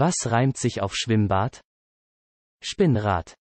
Was reimt sich auf Schwimmbad? Spinnrad.